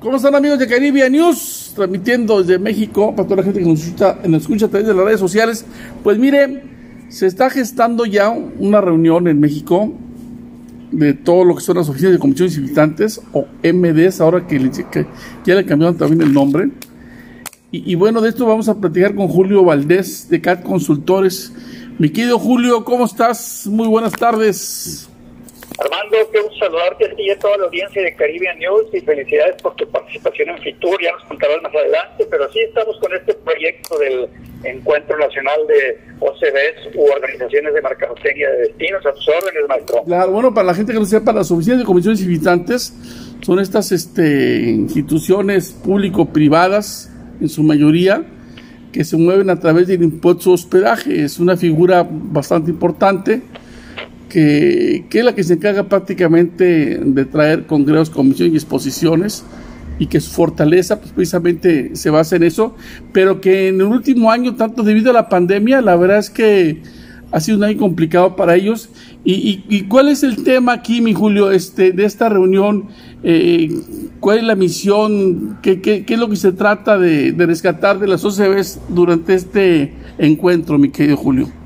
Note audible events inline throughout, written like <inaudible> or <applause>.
¿Cómo están amigos de Caribia News? Transmitiendo desde México para toda la gente que nos escucha, nos escucha a través de las redes sociales. Pues mire, se está gestando ya una reunión en México de todo lo que son las oficinas de comisiones y visitantes, o MDs, ahora que, que ya le cambiaron también el nombre. Y, y, bueno, de esto vamos a platicar con Julio Valdés de CAT Consultores. Mi querido Julio, ¿cómo estás? Muy buenas tardes. Armando, qué gusto saludarte a ti y a toda la audiencia de Caribbean News y felicidades por tu participación en Fitur, ya nos contarás más adelante, pero sí estamos con este proyecto del Encuentro Nacional de OCBs u Organizaciones de Mercadotecnia de Destinos, a tus órdenes, maestro. Claro, bueno, para la gente que no sepa, las oficinas de comisiones y visitantes son estas este, instituciones público-privadas, en su mayoría, que se mueven a través del impuesto de hospedaje. Es una figura bastante importante que, es la que se encarga prácticamente de traer congresos, comisiones y exposiciones y que su fortaleza pues, precisamente se basa en eso, pero que en el último año, tanto debido a la pandemia, la verdad es que ha sido un año complicado para ellos. ¿Y, y, y cuál es el tema aquí, mi Julio, este, de esta reunión? Eh, ¿Cuál es la misión? ¿Qué, qué, qué es lo que se trata de, de rescatar de las OCBs durante este encuentro, mi querido Julio?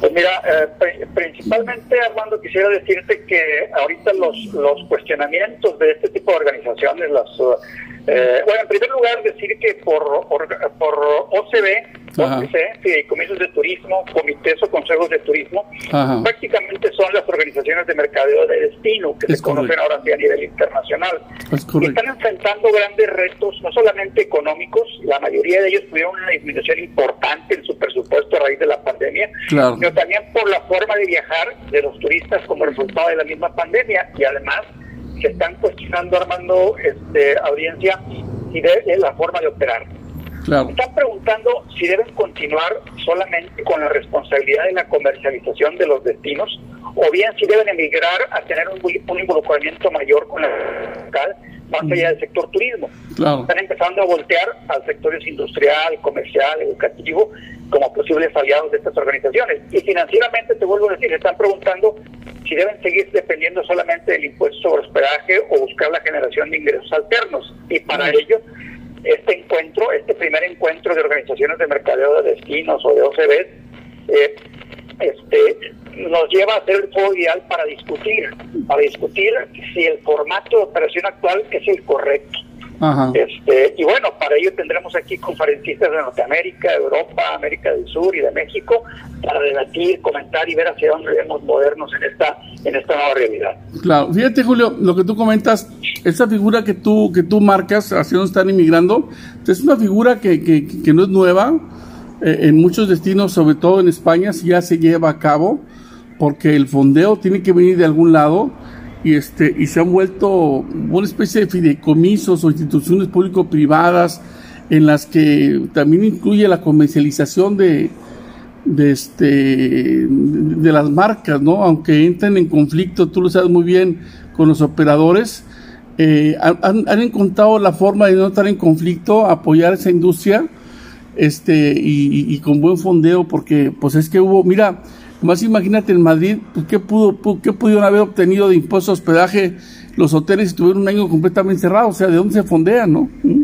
Pues mira, eh, principalmente Armando quisiera decirte que ahorita los, los cuestionamientos de este tipo de organizaciones, las eh, bueno, en primer lugar decir que por, por, por OCB, OCC, fideicomisos de turismo, comités o consejos de turismo, Ajá. prácticamente son las organizaciones de mercadeo de destino que es se correcto. conocen ahora sí a nivel internacional. y están enfrentando grandes retos, no solamente económicos, la mayoría de ellos tuvieron una disminución importante en su presupuesto a raíz de la pandemia, claro. sino también por la forma de viajar de los turistas como resultado de la misma pandemia y además se están cuestionando, Armando, este, audiencia, si de, de la forma de operar. Claro. Están preguntando si deben continuar solamente con la responsabilidad de la comercialización de los destinos o bien si deben emigrar a tener un, un involucramiento mayor con la local más allá del sector turismo. Claro. Están empezando a voltear al sectores industrial, comercial, educativo como posibles aliados de estas organizaciones. Y financieramente, te vuelvo a decir, están preguntando si deben seguir dependiendo solamente del impuesto sobre hospedaje o buscar la generación de ingresos alternos. Y para ello, este encuentro, este primer encuentro de organizaciones de mercadeo de destinos o de OCBs, eh, este, nos lleva a ser el foro ideal para discutir, para discutir si el formato de operación actual es el correcto. Ajá. Este, y bueno, para ello tendremos aquí conferencistas de Norteamérica, Europa, América del Sur y de México para debatir, comentar y ver hacia dónde debemos movernos en esta, en esta nueva realidad. Claro, fíjate Julio, lo que tú comentas, esa figura que tú, que tú marcas hacia dónde están inmigrando, es una figura que, que, que no es nueva, eh, en muchos destinos, sobre todo en España, ya se lleva a cabo, porque el fondeo tiene que venir de algún lado y este y se han vuelto una especie de fideicomisos o instituciones público-privadas en las que también incluye la comercialización de de este de las marcas, ¿no? Aunque entren en conflicto, tú lo sabes muy bien con los operadores, eh, han, han, encontrado la forma de no estar en conflicto, apoyar esa industria, este y, y con buen fondeo, porque pues es que hubo, mira, más imagínate en Madrid, pues, ¿qué, pudo, ¿qué pudieron haber obtenido de impuesto de hospedaje los hoteles si tuvieron un año completamente cerrado? O sea, ¿de dónde se fondean, no? ¿Mm?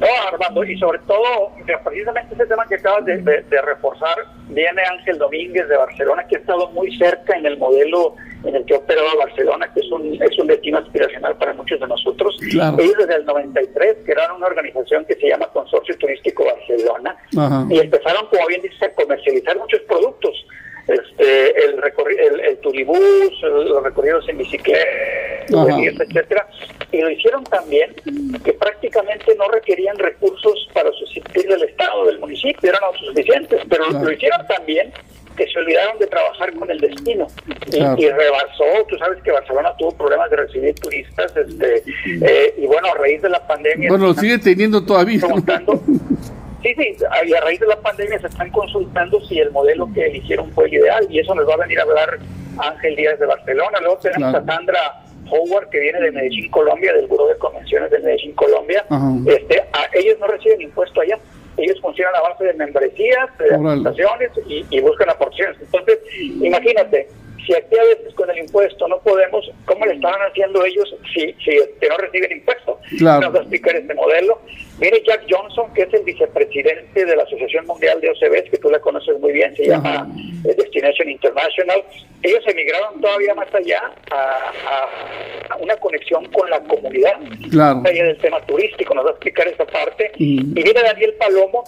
No, Armando, y sobre todo, precisamente ese tema que acabas de, de, de, reforzar, viene Ángel Domínguez de Barcelona, que ha estado muy cerca en el modelo en el que ha operado Barcelona, que es un, es un destino aspiracional para muchos de nosotros. Claro. Ellos desde el 93 crearon una organización que se llama Consorcio Turístico Barcelona Ajá. y empezaron, como bien dices, a comercializar muchos productos. Este, el, el, el turibús, los recorridos en bicicleta, etcétera, y lo hicieron también que prácticamente no requerían recursos para subsistir del Estado, del municipio, eran autosuficientes, pero lo hicieron también que se olvidaron de trabajar con el destino. Y, rebasó, tú sabes que Barcelona tuvo problemas de recibir turistas, este, eh, y bueno, a raíz de la pandemia... Bueno, lo sigue teniendo todavía. ¿no? Sí, sí, y a raíz de la pandemia se están consultando si el modelo que eligieron fue el ideal, y eso nos va a venir a hablar Ángel Díaz de Barcelona, luego tenemos Claro. a Sandra Howard, que viene de Medellín, Colombia, del Buró de Convenciones de Medellín, Colombia, Ajá. este, a- ellos no reciben impuesto allá, ellos funcionan a base de membresías, de aportaciones y, y buscan aportaciones. Entonces, imagínate, si aquí a veces con el impuesto no podemos, ¿cómo le estaban haciendo ellos si, si este, no reciben impuesto? Claro. Vamos a explicar este modelo. Mire Jack Johnson, que es el vicepresidente de la Asociación Mundial de OCBs, que tú la conoces muy bien, se llama eh, Destination International. Ellos emigraron todavía más allá a, a una conexión con la comunidad. Claro. Allá del tema turístico, nos va a explicar esa parte. Y viene Daniel Palomo,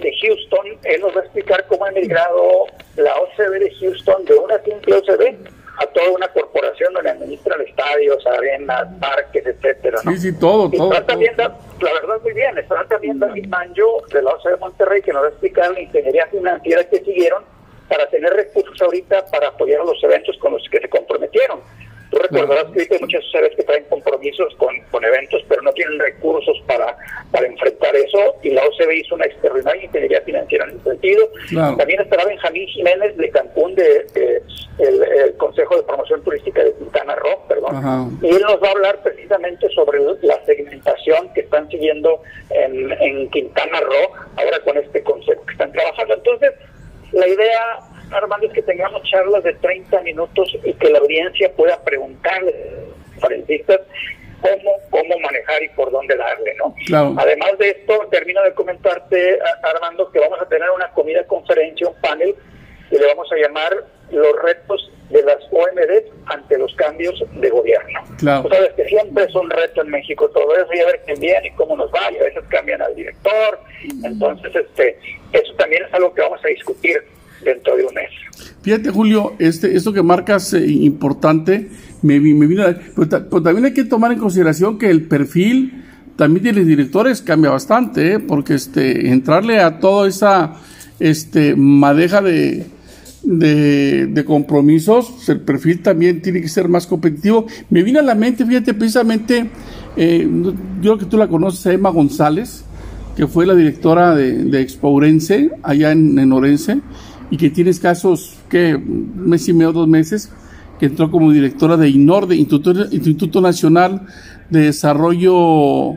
de Houston, él nos va a explicar cómo ha emigrado la OCB de Houston de una simple OCB a toda una corporación donde administran estadios, arenas, parques, etcétera. ¿no? Sí, sí, todo, Y todo. también, Da- la verdad, muy bien. Está también David Manjo de la OCB de Monterrey, que nos va a explicar la ingeniería financiera que siguieron para tener recursos ahorita para apoyar a los eventos con los que se comprometieron. Tú recordarás que hay muchas OCBs que traen compromisos con, con eventos, pero no tienen recursos para, para enfrentar eso, y la OCB hizo una extraordinaria ingeniería financiera en ese sentido. Claro. También estará Benjamín Jiménez de Cancún, de, de- el, el Consejo de Promoción Turística de Quintana Roo, perdón. Ajá. Y él nos va a hablar precisamente sobre la segmentación que están siguiendo en, en Quintana Roo, ahora con este concepto que están trabajando. Entonces, la idea, Armando, es que tengamos charlas de 30 minutos y que la audiencia pueda preguntarle a los conferencistas cómo, cómo manejar y por dónde darle, ¿no? Claro. Además de esto, termino de comentarte, Armando, que vamos a tener una comida conferencia, un panel, que le vamos a llamar los retos de las OMD ante los cambios de gobierno. Claro. Tú sabes que siempre es un reto en México todo eso y a ver quién viene y cómo nos va y a veces cambian al director. Entonces, este, eso también es algo que vamos a discutir dentro de un mes. Fíjate, Julio, este, esto que marcas eh, importante, me, me vino a- pero, ta- pero también hay que tomar en consideración que el perfil también de los directores cambia bastante, ¿eh? porque este, entrarle a toda esa este, madeja de, de, de compromisos, el perfil también tiene que ser más competitivo. Me vino a la mente, fíjate, precisamente, eh, yo creo que tú la conoces, Emma González, que fue la directora de, de Expo Orense, allá en, en Orense, y que tiene escasos, que un mes y medio, dos meses, que entró como directora de INORDE, Instituto, Instituto Nacional de Desarrollo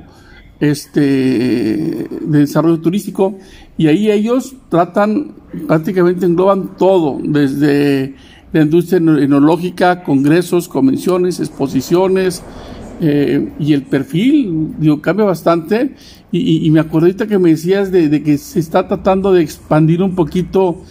este de desarrollo turístico y ahí ellos tratan prácticamente engloban todo desde la industria eno- enológica congresos convenciones exposiciones eh, y el perfil digo, cambia bastante y, y- me acordé ahorita que me decías de, que se está tratando de expandir un poquito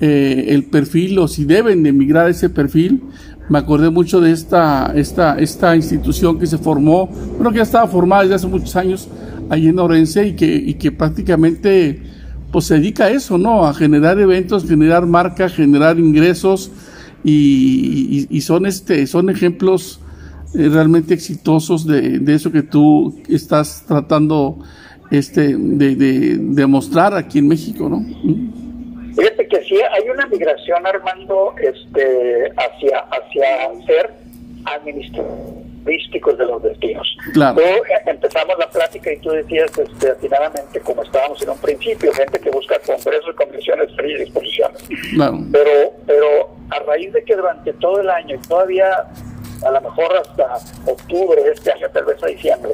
eh, el perfil o si deben de migrar ese perfil. Me acordé mucho de esta, esta, esta institución que se formó, bueno, que ya estaba formada desde hace muchos años allí en Orense y que, y que prácticamente pues se dedica a eso, ¿no? A generar eventos, generar marca, generar ingresos y, y- son este, son ejemplos eh, realmente exitosos de, eso que tú estás tratando este, de, de, mostrar aquí en México, ¿no? Fíjate que sí hay una migración, Armando, este, hacia, hacia ser administratísticos de los destinos. Claro. Eh, empezamos la plática y tú decías este, atinadamente, como estábamos en un principio, gente que busca congresos, convenciones, ferias y exposiciones. Claro. Pero, pero a raíz de que durante todo el año y todavía a lo mejor hasta octubre de este año, tal vez a diciembre,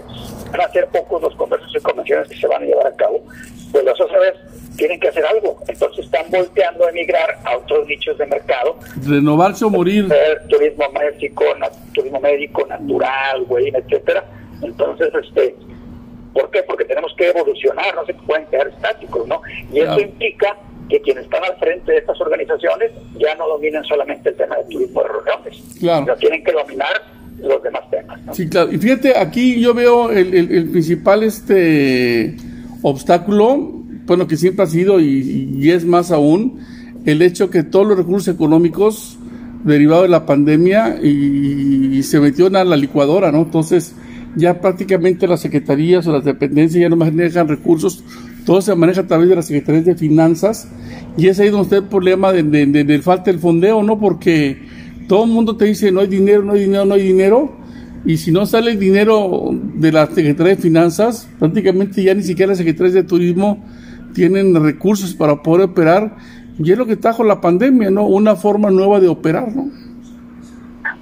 van a ser pocos los congresos y convenciones que se van a llevar a cabo, pues las OCBs tienen que hacer algo. Entonces están volteando a emigrar a otros nichos de mercado, Renovarse o morir. eh, turismo médico, turismo médico natural, güey, etcétera. Entonces, este, ¿por qué? Porque tenemos que evolucionar, no se pueden quedar estáticos, ¿no? Y eso implica que quienes están al frente de estas organizaciones ya no dominan solamente el tema del turismo de reuniones, Claro. sino tienen que dominar los demás temas, ¿no? Sí, claro. Y fíjate, aquí yo veo el, el- el principal este obstáculo, bueno, que siempre ha sido y, y es más aún, el hecho que todos los recursos económicos derivados de la pandemia y, se metieron a la licuadora, ¿no? Entonces, ya prácticamente las secretarías o las dependencias ya no manejan recursos, todo se maneja a través de las secretarías de finanzas y es ahí donde está el problema de, de, de- de falta del fondeo, ¿no? Porque todo el mundo te dice no hay dinero, no hay dinero, no hay dinero y si no sale el dinero de la Secretaría de Finanzas, prácticamente ya ni siquiera las Secretarías de Turismo tienen recursos para poder operar y es lo que trajo la pandemia, ¿no? Una forma nueva de operar, ¿no?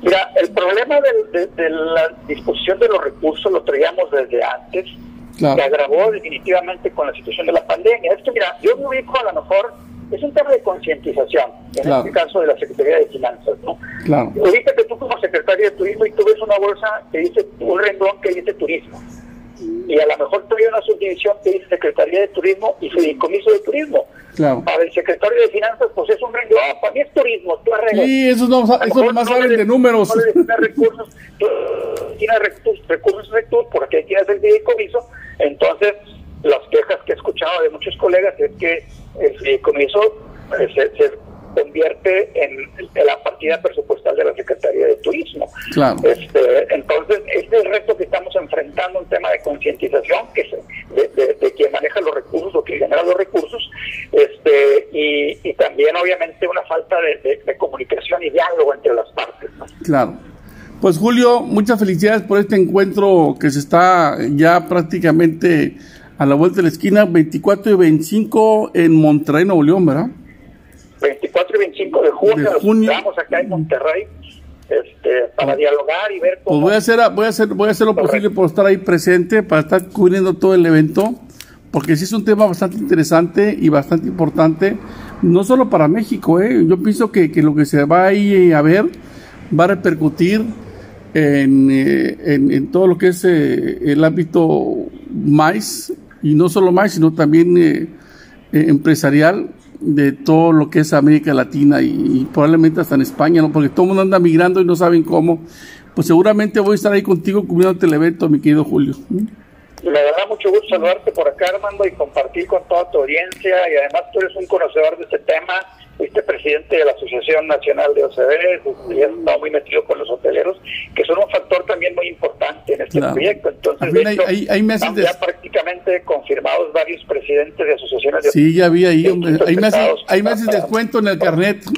Mira, el problema de, de la disposición de los recursos lo traíamos desde antes, Claro. se agravó definitivamente con la situación de la pandemia. Es que, mira, yo me ubico a lo mejor es un tema de concientización, en este caso de la Secretaría de Finanzas, ¿no? Claro. Que tú como secretario de turismo y tú ves una bolsa que dice, un renglón que dice turismo, y a lo mejor todavía una subdivisión que dice Secretaría de Turismo y Fideicomiso de Turismo. Claro. Para el secretario de Finanzas, pues es un renglón, para mí es turismo, tú arreglas. Sí, eso no, eso nomás no saben de números. No le tienes recursos, tú tienes recursos, recursos recursos porque tienes el fideicomiso, entonces las quejas que he escuchado de muchos colegas es que el fideicomiso eh, se, se convierte en, la partida presupuestal de la Secretaría de Turismo. Claro. Este, entonces, este es el reto que un tema de concientización que de, de, quien maneja los recursos o quien genera los recursos, este, y, y también obviamente una falta de, comunicación y diálogo entre las partes. Claro. Pues Julio, muchas felicidades por este encuentro que se está ya prácticamente a la vuelta de la esquina, 24 y 25 en Monterrey, Nuevo León, ¿verdad? 24 y 25 de junio, estamos acá en Monterrey este, para dialogar y ver cómo... Pues voy a hacer, voy a hacer, voy a hacer lo posible por estar ahí presente, para estar cubriendo todo el evento, porque sí es un tema bastante interesante y bastante importante, no solo para México, ¿eh? yo pienso que, que lo que se va ahí a ver va a repercutir en, eh, en, todo lo que es eh, el ámbito más, y no solo más, sino también eh, empresarial, de todo lo que es América Latina y, probablemente hasta en España, ¿no? porque todo el mundo anda migrando y no saben cómo. Pues seguramente voy a estar ahí contigo cubriéndote el evento, mi querido Julio. Me da mucho gusto saludarte por acá, Armando, y compartir con toda tu audiencia. Y además tú eres un conocedor de este tema fuiste presidente de la Asociación Nacional de OCB, y has estado muy metido con los hoteleros, que son un factor también muy importante en este proyecto. Entonces, de hecho, hay, hay, meses ya prácticamente confirmados varios presidentes de asociaciones de Sí, ya vi ahí, hombre. Hay meses, hay meses de descuento en el carnet. <laughs>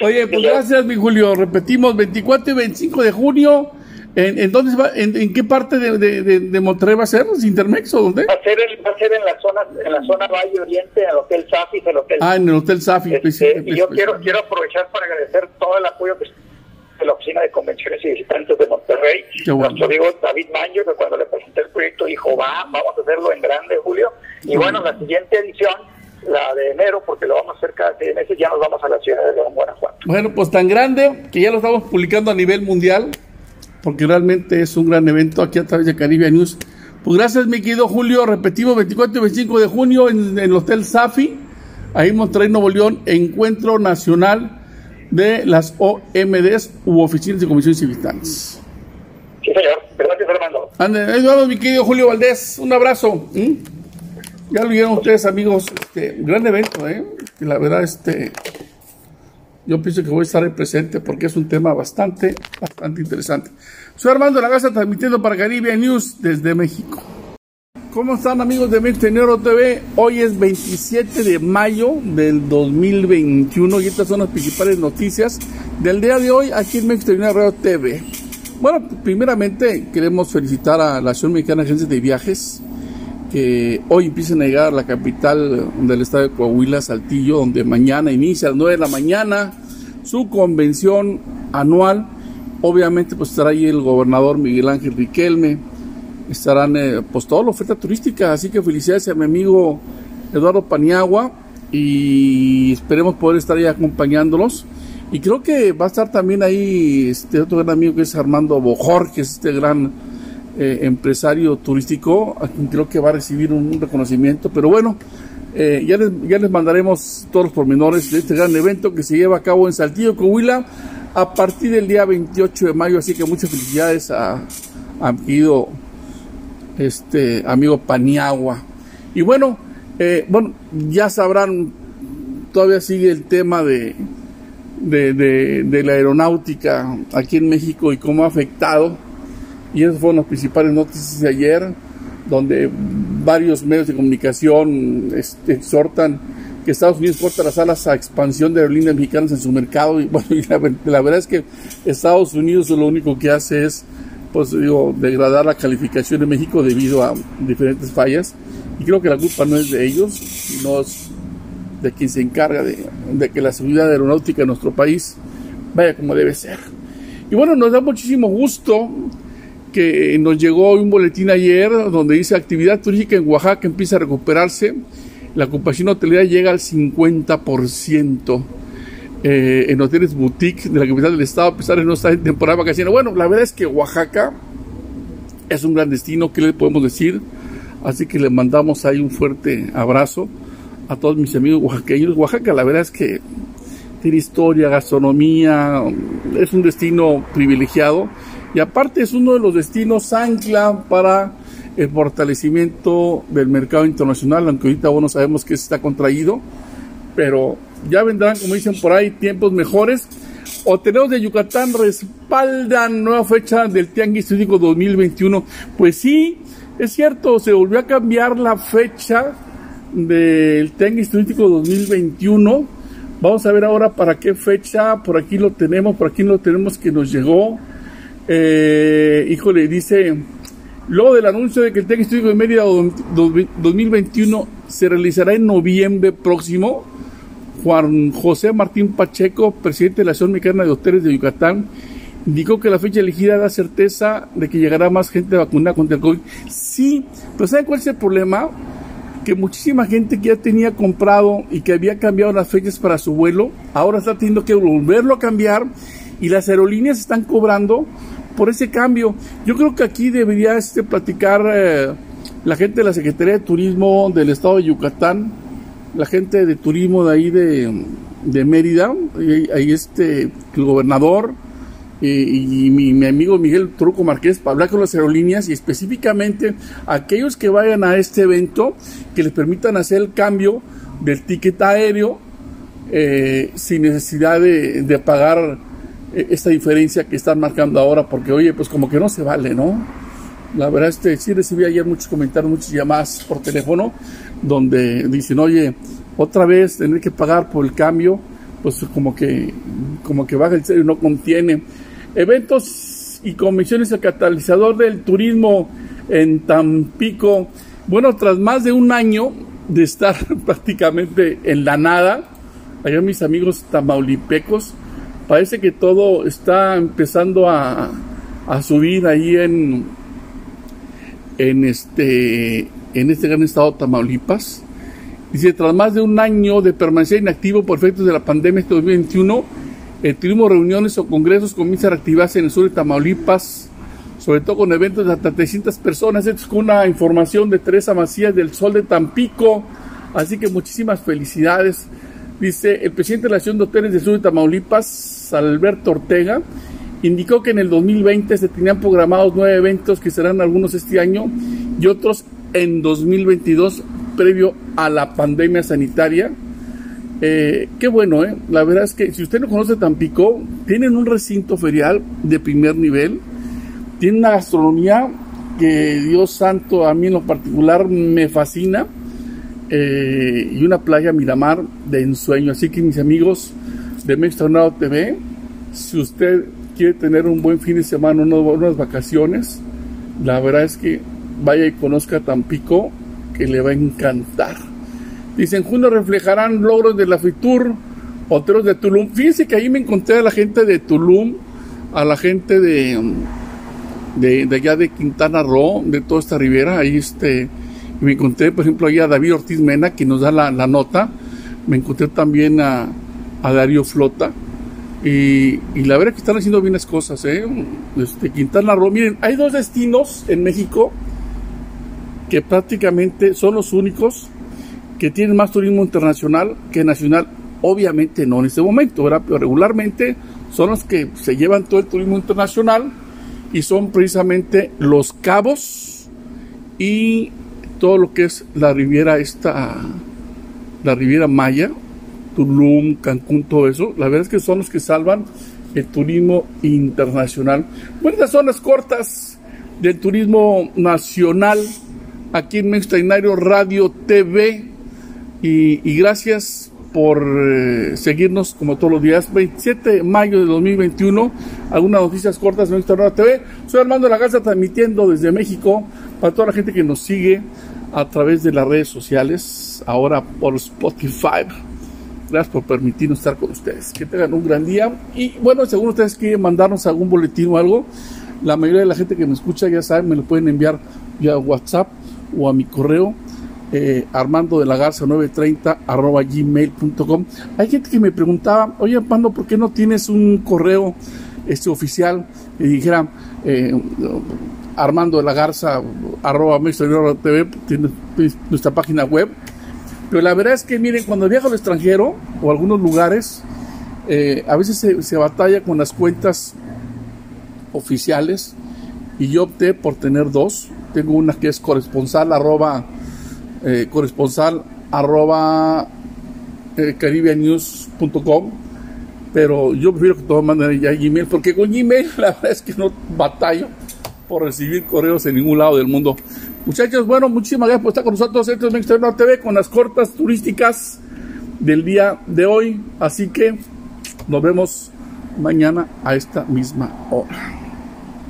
Oye, pues gracias, mi Julio. Repetimos, 24 y 25 de junio ¿En, en dónde va, en, qué parte de, de, de, Monterrey va a ser? ¿Intermex o dónde? Va a ser, va a ser en la zona en la zona Valle Oriente, en el Hotel Safi, el Hotel Ah, en el Hotel Safi. Este, y yo quiero quiero aprovechar para agradecer todo el apoyo que de la Oficina de Convenciones y Visitantes de Monterrey. Nuestro amigo David Manjo, que cuando le presenté el proyecto dijo, va, vamos a hacerlo en grande, Julio. Y bueno, la siguiente edición la de enero, porque lo vamos a hacer cada seis meses, ya nos vamos a la ciudad de León, Guanajuato. Bueno, pues tan grande que ya lo estamos publicando a nivel mundial porque realmente es un gran evento aquí a través de Caribe News. Pues gracias, mi querido Julio. Repetimos, 24 y 25 de junio en, el Hotel Safi, ahí en Monterrey, Nuevo León, Encuentro Nacional de las OMDs u Oficinas de Comisiones y Visitantes. Sí, señor. Gracias, Armando. ahí vamos, mi querido Julio Valdés. Un abrazo. Ya lo vieron ustedes, amigos. Este, gran evento, ¿eh? La verdad, este yo pienso que voy a estar presente porque es un tema bastante, bastante interesante. Soy Armando Lagaza transmitiendo para Caribe News desde México. ¿Cómo están amigos de Mente TV? Hoy es 27 de mayo del 2021 y estas son las principales noticias del día de hoy aquí en México Radio TV. Bueno, primeramente queremos felicitar a la Asociación Mexicana de Agencias de Viajes que hoy empiecen a llegar a la capital del estado de Coahuila, Saltillo, donde mañana inicia a las 9 de la mañana su convención anual. Obviamente pues estará ahí el gobernador Miguel Ángel Riquelme, estarán eh, pues toda la oferta turística, así que felicidades a mi amigo Eduardo Paniagua y esperemos poder estar ahí acompañándolos. Y creo que va a estar también ahí este otro gran amigo que es Armando Bojor, que es este gran eh, empresario turístico, a quien creo que va a recibir un, reconocimiento, pero bueno, eh, ya, les, ya les mandaremos todos los pormenores de este gran evento que se lleva a cabo en Saltillo, Coahuila, a partir del día 28 de mayo, así que muchas felicidades a, a mi este, amigo Paniagua. Y bueno, eh, bueno, ya sabrán, todavía sigue el tema de, de, de, de la aeronáutica aquí en México y cómo ha afectado y esas fueron las principales noticias de ayer, donde varios medios de comunicación este, exhortan que Estados Unidos corta las alas a expansión de aerolíneas mexicanas en su mercado. Y <laughs> bueno, la, verdad es que Estados Unidos lo único que hace es, pues digo, degradar la calificación de México debido a diferentes fallas. Y creo que la culpa no es de ellos, sino es de quien se encarga de, de que la seguridad aeronáutica en nuestro país vaya como debe ser. Y bueno, nos da muchísimo gusto que nos llegó un boletín ayer donde dice actividad turística en Oaxaca empieza a recuperarse, la ocupación hotelera llega al 50% eh, en hoteles boutique de la capital del estado, a pesar de no estar en temporada vacacional. Bueno, la verdad es que Oaxaca es un gran destino, ¿qué le podemos decir? Así que le mandamos ahí un fuerte abrazo a todos mis amigos oaxaqueños. Oaxaca, la verdad es que tiene historia, gastronomía, es un destino privilegiado y aparte es uno de los destinos ancla para el fortalecimiento del mercado internacional, aunque ahorita bueno sabemos que está contraído, pero ya vendrán, como dicen por ahí, tiempos mejores. Hoteleros de Yucatán respaldan nueva fecha del Tianguis Turístico 2021. Pues sí, es cierto, se volvió a cambiar la fecha del Tianguis Turístico 2021. Vamos a ver ahora para qué fecha. Por aquí lo tenemos, por aquí lo tenemos que nos llegó. Eh, híjole, dice, luego del anuncio de que el Turístico de Mérida 2021 se realizará en noviembre próximo, Juan José Martín Pacheco, presidente de la Asociación Mexicana de Hoteles de Yucatán, indicó que la fecha elegida da certeza de que llegará más gente vacunada contra el COVID. Sí, pero ¿saben cuál es el problema? Que muchísima gente que ya tenía comprado y que había cambiado las fechas para su vuelo, ahora está teniendo que volverlo a cambiar y las aerolíneas están cobrando por ese cambio. Yo creo que aquí debería este, platicar eh, la gente de la Secretaría de Turismo del Estado de Yucatán, la gente de turismo de ahí de, de Mérida, ahí este, el gobernador, y, mi, amigo Miguel Truco Marqués para hablar con las aerolíneas y específicamente aquellos que vayan a este evento que les permitan hacer el cambio del ticket aéreo eh, sin necesidad de, pagar eh, esta diferencia que están marcando ahora porque oye pues como que no se vale no la verdad este sí recibí ayer muchos comentarios muchas llamadas por teléfono donde dicen oye otra vez tener que pagar por el cambio pues como que como que baja el serio no contiene eventos y comisiones el catalizador del turismo en Tampico. Bueno, tras más de un año de estar <laughs> prácticamente en la nada, allá mis amigos tamaulipecos, parece que todo está empezando a, a subir ahí en, en este en este gran estado de Tamaulipas. Dice, tras más de un año de permanecer inactivo por efectos de la pandemia este 2021, el turismo, reuniones o congresos comienza a reactivarse en el sur de Tamaulipas, sobre todo con eventos de hasta 300 personas. Esto es con una información de Teresa Macías del Sol de Tampico. Así que muchísimas felicidades. Dice el presidente de la Asociación de Hoteles del Sur de Tamaulipas, Alberto Ortega, indicó que en el 2020 se tenían programados nueve eventos que serán algunos este año y otros en 2022 previo a la pandemia sanitaria eh, qué bueno, ¿eh? La verdad es que si usted no conoce Tampico, tienen un recinto ferial de primer nivel, tiene una gastronomía que Dios santo a mí en lo particular me fascina eh, y una playa Miramar de ensueño. Así que mis amigos de México TV, si usted quiere tener un buen fin de semana, unas vacaciones, la verdad es que vaya y conozca Tampico que le va a encantar. Dicen, juntos reflejarán logros de la FITUR, otros de Tulum. Fíjense que ahí me encontré a la gente de Tulum, a la gente de, de, allá de Quintana Roo, de toda esta ribera. Ahí este, me encontré, por ejemplo, ahí a David Ortiz Mena, que nos da la, nota. Me encontré también a, a Darío Flota. Y, la verdad que están haciendo bien las cosas, ¿eh? Este, Quintana Roo, miren, hay dos destinos en México que prácticamente son los únicos que tienen más turismo internacional que nacional. Obviamente no en este momento. Pero regularmente son los que se llevan todo el turismo internacional y son precisamente los cabos y todo lo que es la riviera esta, la riviera Maya, Tulum, Cancún, todo eso. La verdad es que son los que salvan el turismo internacional. Bueno, las cortas del turismo nacional aquí en Extraordinario Radio TV. Y, gracias por eh, seguirnos como todos los días. 27 de mayo de 2021, algunas noticias cortas en nuestra TV. Soy Armando La Garza transmitiendo desde México para toda la gente que nos sigue a través de las redes sociales, ahora por Spotify. Gracias por permitirnos estar con ustedes. Que tengan un gran día. Y bueno, según ustedes quieren mandarnos algún boletín o algo, La mayoría de la gente que me escucha ya saben, me lo pueden enviar vía WhatsApp o a mi correo eh, armando de la garza 930 arroba gmail.com. Hay gente que me preguntaba, oye Armando, ¿por qué no tienes un correo este oficial que dijera eh, armando de la garza arroba TV, tiene nuestra página web? Pero la verdad es que miren, cuando viajo al extranjero o a algunos lugares, eh, a veces se, se batalla con las cuentas oficiales y yo opté por tener dos. Tengo una que es corresponsal arroba eh, corresponsal arroba eh, pero yo prefiero que todos manden ya Gmail porque con Gmail <laughs> la verdad es que no batallo por recibir correos en ningún lado del mundo muchachos bueno muchísimas gracias por estar con nosotros esto es TV con las cortas turísticas del día de hoy. Así que nos vemos mañana a esta misma hora